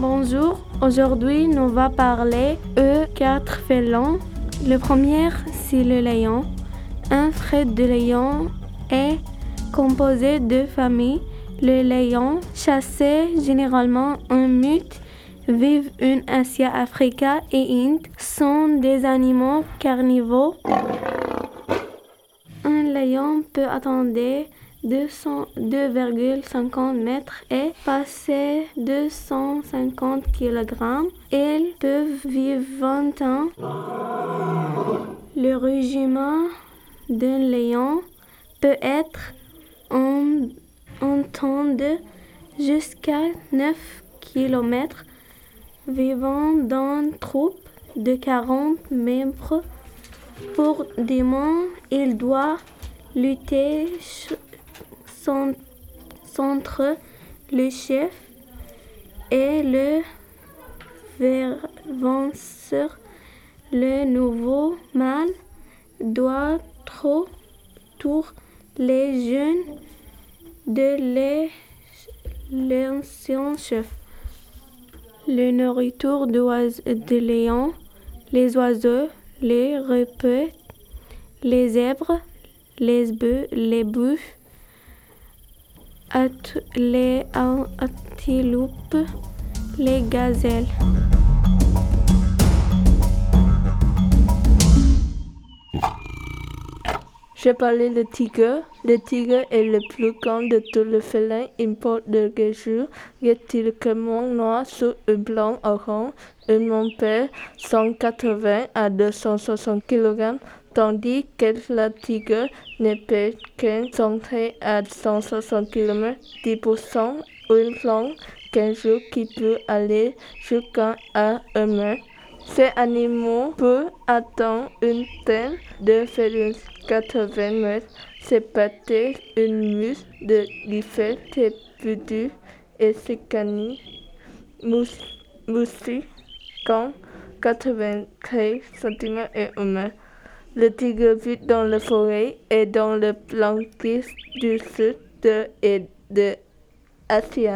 Bonjour, aujourd'hui nous va parler de quatre félins. Le premier, c'est le lion. Un trait de lion est composé de familles. Le lion, chassé généralement en mute, vivent en Asie, Afrique et Inde, sont des animaux carnivores. Un lion peut attendre 2,50 mètres et passer 250 kg. Ils peuvent vivre 20 ans. Le régiment d'un lion peut être en, en temps de jusqu'à 9 km, vivant dans une troupe de 40 membres. Pour des mois, il doit lutter entre le chef et le venceur. Le nouveau mâle doit trop tour les jeunes de l'ancien chef. Le nourriture de lion, les oiseaux, les repeux, les zèbres, les bœufs, les bœufs, les antilopes, les gazelles. Je parlais le tigre. Le tigre est le plus grand de tous les félins. Il porte de gageure, rétilement noir sur un blanc orange. Il monte 180 à 260 kg, tandis que le tigre ne peut qu'un centré à 160 km, 10% une longue gageure qui peut aller jusqu'à un mètre. Ces animaux peuvent atteindre une tonne de félins 80 mètres. Peut-être une mousse de l'effet pédu et ses canines moussis quand 93 cm et 1 mètre. Le tigre vit dans la forêt et dans le plantis du sud et de Asie.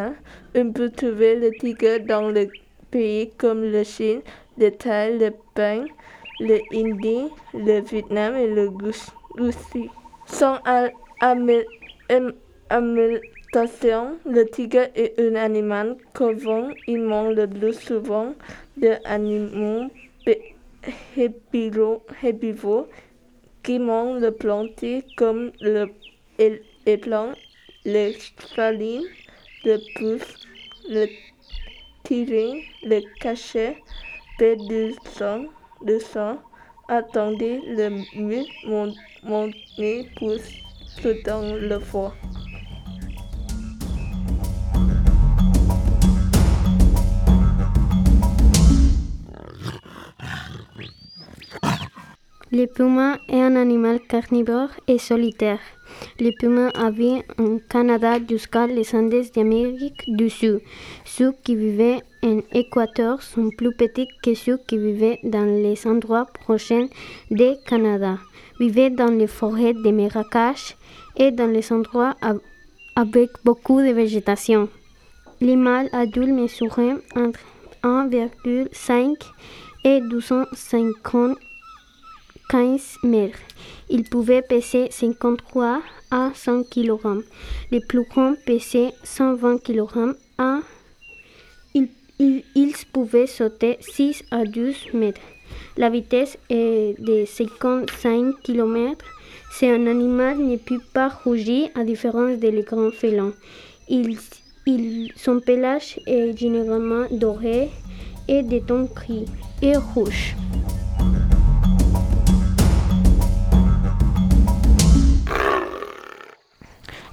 On peut trouver le tigre dans les pays comme la Chine, le Thaï, le Bain, le Indie, le Vietnam et le Russie. Sans alimentation, le tigre est un animal courant. Il mange le plus souvent des animaux herbivores qui mangent le plantes comme le éperon, le saline, le pouce, le tyrin, le cachet, peu de sang, de sang. Attendez le mur monter pousse dans le foie. Le puma est un animal carnivore et solitaire. Le puma vit en Canada jusqu'à les Andes d'Amérique du Sud. Ceux qui vivaient en Équateur sont plus petits que ceux qui vivaient dans les endroits prochains du Canada. Vivaient dans les forêts de Marrakech et dans les endroits avec beaucoup de végétation. Les mâles adultes mesuraient entre 1,5 et 250 15 mètres. Il pouvait peser 53 à 100 kg. Les plus grands pesaient 120 kg. À... Ils, ils, pouvaient sauter 6 à 12 mètres. La vitesse est de 55 km. C'est un animal ne peut pas rougir à différence des grands félins. Il, son pelage est généralement doré et de ton gris et rouge.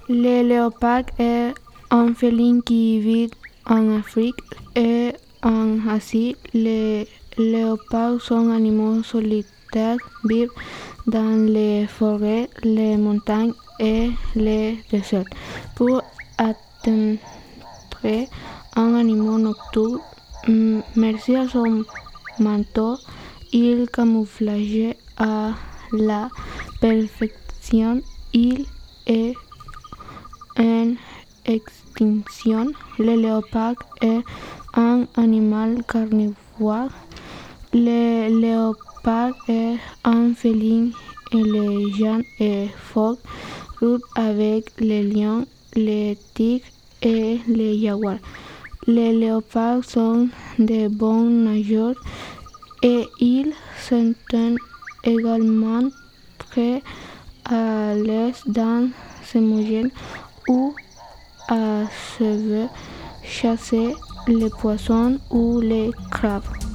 Le léopard est un félin qui vit en Afrique et en Asie. Les léopards sont animaux solitaires, vivent dans les forêts, les montagnes et les déserts. Pour atteindre un animal nocturne, merci à son manteau, il camouflage à la perfection. Il est un extinction. Le léopard est un animal carnivore. Le léopard est un félin élégant et fort, rude avec les lions, les tigres et les jaguars. Les léopards sont de bons nageurs et ils sont également très à l'aise dans ces mouillés ou à se chasser les poissons ou les crabes.